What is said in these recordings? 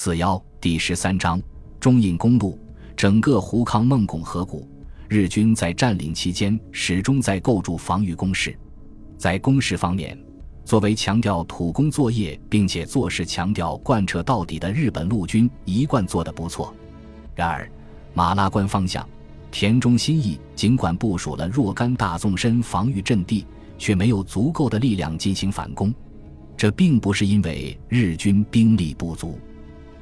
四幺第十三章中印公路，整个胡康孟拱河谷，日军在占领期间始终在构筑防御工事。在工事方面，作为强调土工作业并且做事强调贯彻到底的日本陆军一贯做得不错。然而，马拉关方向，田中新义尽管部署了若干大纵深防御阵地，却没有足够的力量进行反攻。这并不是因为日军兵力不足，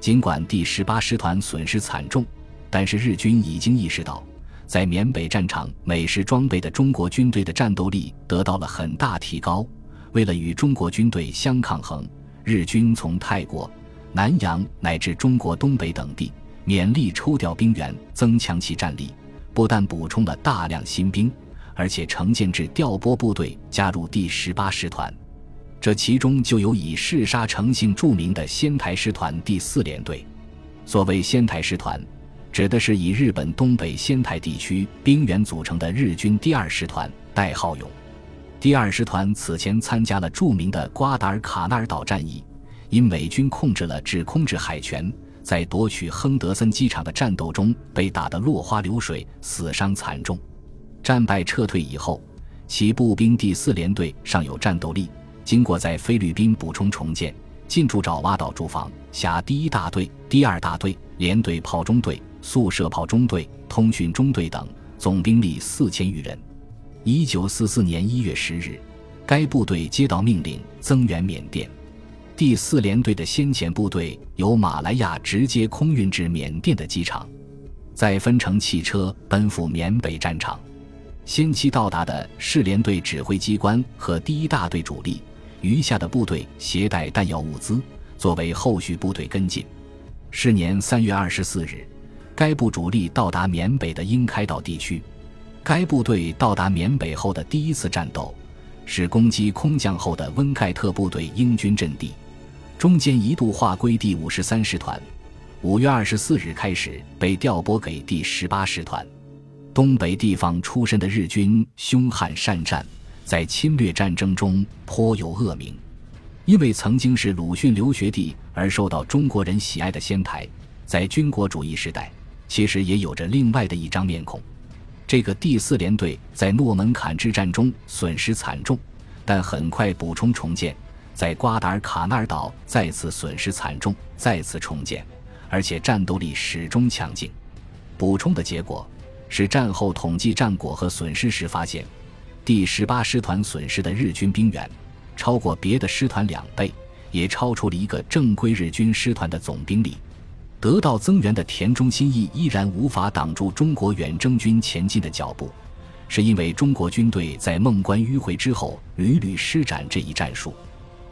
尽管第十八师团损失惨重，但是日军已经意识到，在缅北战场美式装备的中国军队的战斗力得到了很大提高。为了与中国军队相抗衡，日军从泰国、南洋乃至中国东北等地。勉力抽调兵员，增强其战力，不但补充了大量新兵，而且成建制调拨部队加入第十八师团。这其中就有以嗜杀成性著名的仙台师团第四联队。所谓仙台师团，指的是以日本东北仙台地区兵员组成的日军第二师团，代号勇。第二师团此前参加了著名的瓜达尔卡纳尔岛战役，因美军控制了制空制海权。在夺取亨德森机场的战斗中被打得落花流水，死伤惨重。战败撤退以后，其步兵第四联队尚有战斗力。经过在菲律宾补充重建，进驻爪哇岛驻防，辖第一大队、第二大队、连队炮中队、速射炮中队、通讯中队等，总兵力四千余人。一九四四年一月十日，该部队接到命令增援缅甸。第四联队的先遣部队由马来亚直接空运至缅甸的机场，再分乘汽车奔赴缅北战场。先期到达的是联队指挥机关和第一大队主力，余下的部队携带弹药物资，作为后续部队跟进。是年三月二十四日，该部主力到达缅北的英开岛地区。该部队到达缅北后的第一次战斗，是攻击空降后的温盖特部队英军阵地。中间一度划归第五十三师团，五月二十四日开始被调拨给第十八师团。东北地方出身的日军凶悍善战，在侵略战争中颇有恶名。因为曾经是鲁迅留学地而受到中国人喜爱的仙台，在军国主义时代，其实也有着另外的一张面孔。这个第四联队在诺门坎之战中损失惨重，但很快补充重建。在瓜达尔卡纳尔岛再次损失惨重，再次重建，而且战斗力始终强劲。补充的结果是战后统计战果和损失时发现，第十八师团损失的日军兵员超过别的师团两倍，也超出了一个正规日军师团的总兵力。得到增援的田中新义依然无法挡住中国远征军前进的脚步，是因为中国军队在孟关迂回之后屡屡施展这一战术。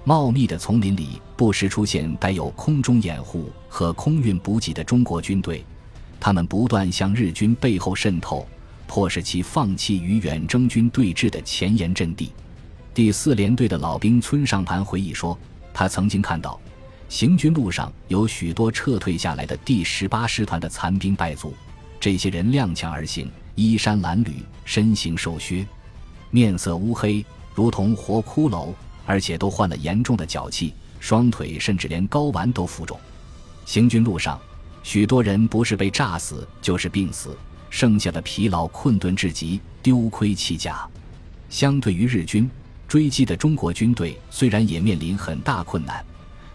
茂密的丛林里不时出现带有空中掩护和空运补给的中国军队，他们不断向日军背后渗透，迫使其放弃与远征军对峙的前沿阵地。第四联队的老兵村上盘回忆说，他曾经看到行军路上有许多撤退下来的第十八师团的残兵败卒，这些人踉跄而行，衣衫褴褛，身形瘦削，面色乌黑，如同活骷髅。而且都患了严重的脚气，双腿甚至连睾丸都浮肿。行军路上，许多人不是被炸死，就是病死，剩下的疲劳困顿至极，丢盔弃甲。相对于日军追击的中国军队，虽然也面临很大困难，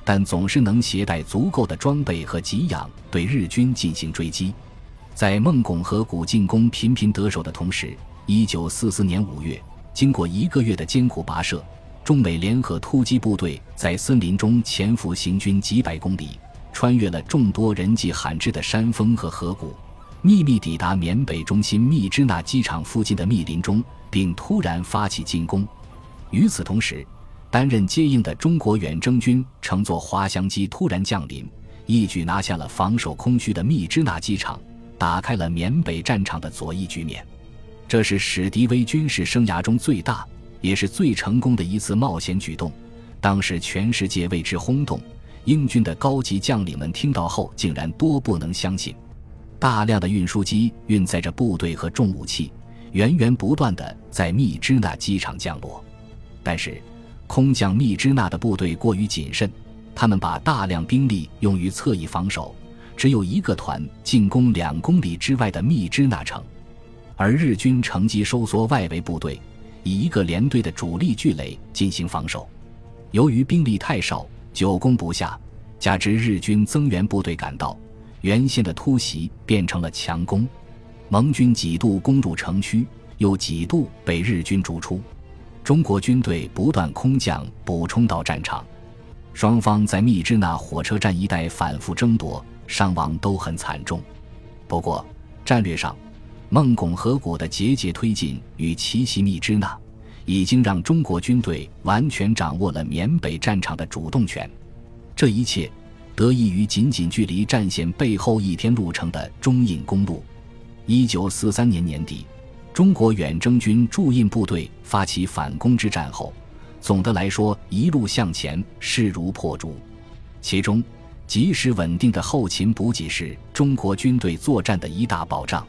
但总是能携带足够的装备和给养对日军进行追击。在孟拱河谷进攻频频得手的同时，一九四四年五月，经过一个月的艰苦跋涉。中美联合突击部队在森林中潜伏行军几百公里，穿越了众多人迹罕至的山峰和河谷，秘密抵达缅北中心密支那机场附近的密林中，并突然发起进攻。与此同时，担任接应的中国远征军乘坐滑翔机突然降临，一举拿下了防守空虚的密支那机场，打开了缅北战场的左翼局面。这是史迪威军事生涯中最大。也是最成功的一次冒险举动，当时全世界为之轰动。英军的高级将领们听到后，竟然多不能相信。大量的运输机运载着部队和重武器，源源不断地在密支那机场降落。但是，空降密支那的部队过于谨慎，他们把大量兵力用于侧翼防守，只有一个团进攻两公里之外的密支那城，而日军乘机收缩外围部队，以一个连队的主力聚垒进行防守。由于兵力太少，久攻不下，加之日军增援部队赶到，原先的突袭变成了强攻。盟军几度攻入城区，又几度被日军逐出。中国军队不断空降补充到战场，双方在密支那火车站一带反复争夺，伤亡都很惨重。不过，战略上，孟拱河谷的节节推进与奇袭密支那，已经让中国军队完全掌握了缅北战场的主动权。这一切得益于仅仅距离战线背后一天路程的中印公路。一九四三年年底。中国远征军驻印部队发起反攻之战后，总的来说一路向前势如破竹。其中，及时稳定的后勤补给是中国军队作战的一大保障。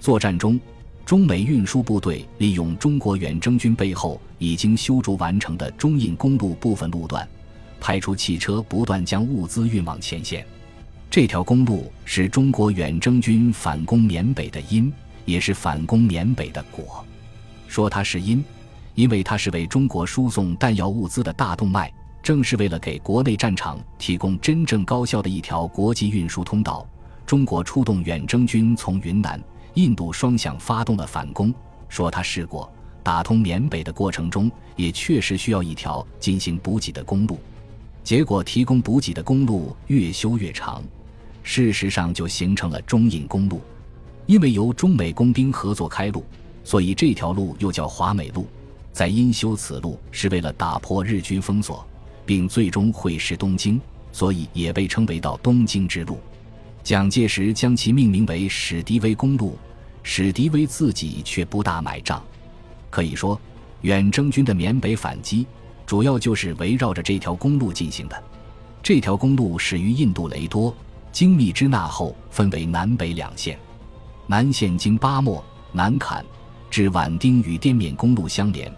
作战中，中美运输部队利用中国远征军背后已经修筑完成的中印公路部分路段，派出汽车不断将物资运往前线。这条公路是中国远征军反攻缅北的因。也是反攻缅北的果，说它是因，因为它是为中国输送弹药物资的大动脉，正是为了给国内战场提供真正高效的一条国际运输通道。中国出动远征军从云南、印度双向发动了反攻。说它是果，打通缅北的过程中，也确实需要一条进行补给的公路。结果，提供补给的公路越修越长，事实上就形成了中印公路。因为由中美工兵合作开路，所以这条路又叫华美路。在因修此路是为了打破日军封锁，并最终会师东京，所以也被称为到东京之路。蒋介石将其命名为史迪威公路，史迪威自己却不大买账。可以说，远征军的缅北反击主要就是围绕着这条公路进行的。这条公路始于印度雷多，经密支那后分为南北两线。南线经巴莫、南坎，至畹町与滇缅公路相连；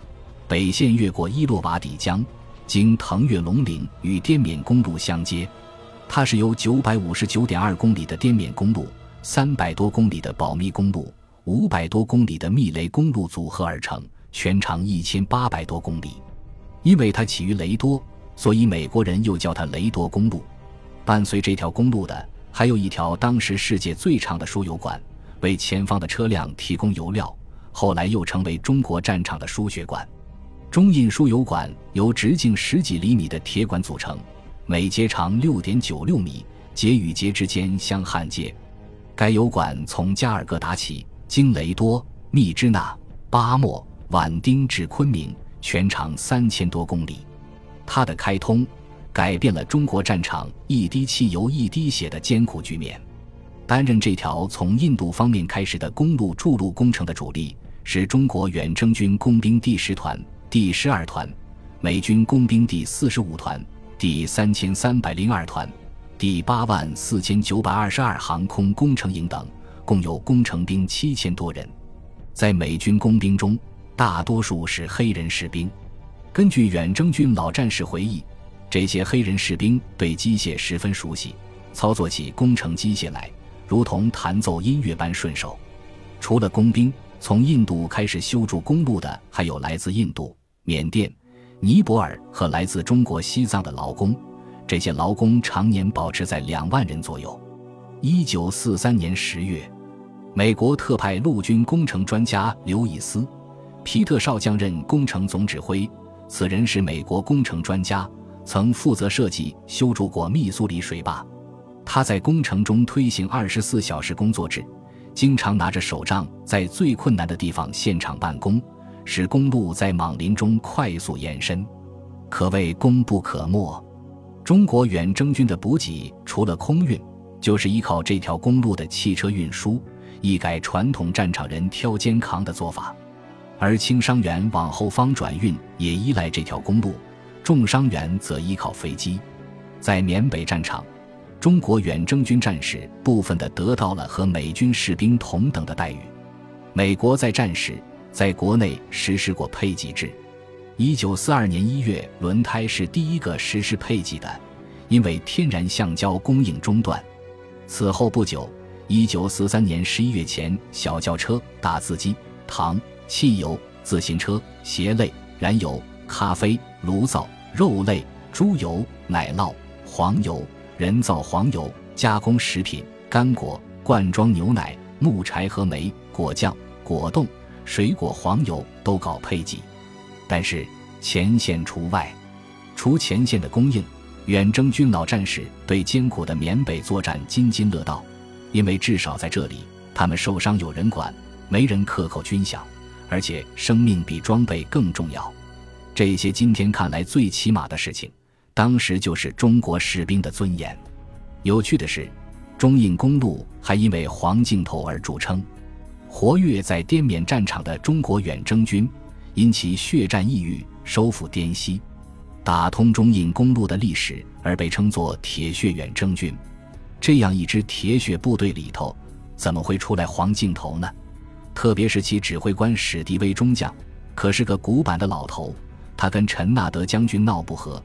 北线越过伊洛瓦底江，经腾越龙岭与滇缅公路相接。它是由九百五十九点二公里的滇缅公路、三百多公里的保密公路、五百多公里的密雷公路组合而成，全长一千八百多公里。因为它起于雷多，所以美国人又叫它雷多公路。伴随这条公路的，还有一条当时世界最长的输油管。为前方的车辆提供油料，后来又成为中国战场的输血管。中印输油管由直径十几厘米的铁管组成，每节长六点九六米，节与节之间相焊接。该油管从加尔各答起，经雷多、密支那、巴莫、畹町至昆明，全长三千多公里。它的开通，改变了中国战场一滴汽油一滴血的艰苦局面。担任这条从印度方面开始的公路筑路工程的主力是中国远征军工兵第十团、第十二团、美军工兵第四十五团、第三千三百零二团、第八万四千九百二十二航空工程营等，共有工程兵七千多人。在美军工兵中，大多数是黑人士兵。根据远征军老战士回忆，这些黑人士兵对机械十分熟悉，操作起工程机械来。如同弹奏音乐般顺手。除了工兵，从印度开始修筑公路的还有来自印度、缅甸、尼泊尔和来自中国西藏的劳工。这些劳工常年保持在两万人左右。一九四三年十月，美国特派陆军工程专家刘易斯·皮特少将任工程总指挥。此人是美国工程专家，曾负责设计修筑过密苏里水坝。他在工程中推行二十四小时工作制，经常拿着手杖在最困难的地方现场办公，使公路在莽林中快速延伸，可谓功不可没。中国远征军的补给除了空运，就是依靠这条公路的汽车运输，一改传统战场人挑肩扛的做法。而轻伤员往后方转运也依赖这条公路，重伤员则依靠飞机。在缅北战场。中国远征军战士部分的得到了和美军士兵同等的待遇。美国在战时在国内实施过配给制。一九四二年一月，轮胎是第一个实施配给的，因为天然橡胶供应中断。此后不久，一九四三年十一月前，小轿车、打字机、糖、汽油、自行车、鞋类、燃油、咖啡、炉灶、肉类、猪油、奶酪、黄油、人造黄油、加工食品、干果、罐装牛奶、木柴和煤、果酱、果冻、水果、黄油都搞配给，但是前线除外。除前线的供应，远征军老战士对艰苦的缅北作战津津乐道，因为至少在这里，他们受伤有人管，没人克扣军饷，而且生命比装备更重要。这些今天看来最起码的事情，当时就是中国士兵的尊严。有趣的是，中印公路还因为黄镜头而著称。活跃在滇缅战场的中国远征军，因其血战异域、收复滇西。打通中印公路的历史，而被称作“铁血远征军”。这样一支铁血部队里头，怎么会出来黄镜头呢？特别是其指挥官史迪威中将，可是个古板的老头。他跟陈纳德将军闹不和，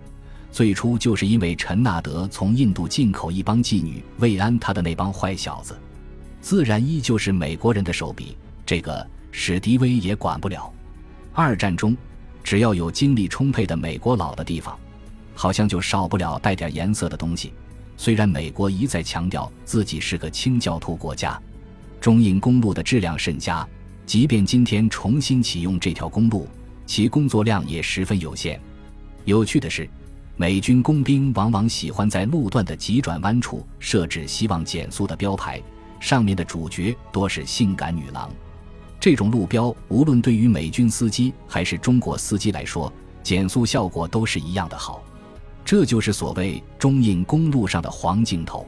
最初就是因为陈纳德从印度进口一帮妓女慰安他的那帮坏小子，自然依旧是美国人的手笔。这个史迪威也管不了。二战中。只要有精力充沛的美国佬的地方，好像就少不了带点颜色的东西。虽然美国一再强调自己是个清教徒国家，中印公路的质量甚佳，即便今天重新启用这条公路，其工作量也十分有限。有趣的是，美军工兵往往喜欢在路段的急转弯处设置希望减速的标牌，上面的主角多是性感女郎。这种路标，无论对于美军司机还是中国司机来说，减速效果都是一样的好。这就是所谓中印公路上的黄镜头。